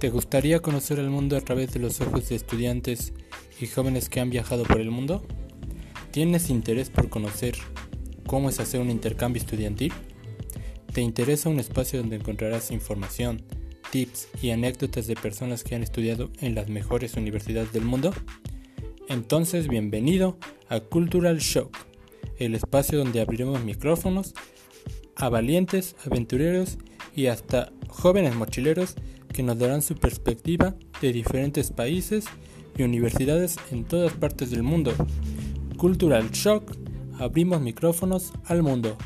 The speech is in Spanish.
¿Te gustaría conocer el mundo a través de los ojos de estudiantes y jóvenes que han viajado por el mundo? ¿Tienes interés por conocer cómo es hacer un intercambio estudiantil? ¿Te interesa un espacio donde encontrarás información, tips y anécdotas de personas que han estudiado en las mejores universidades del mundo? Entonces, bienvenido a Cultural Shock, el espacio donde abriremos micrófonos a valientes, aventureros y hasta jóvenes mochileros que nos darán su perspectiva de diferentes países y universidades en todas partes del mundo. Cultural Shock, abrimos micrófonos al mundo.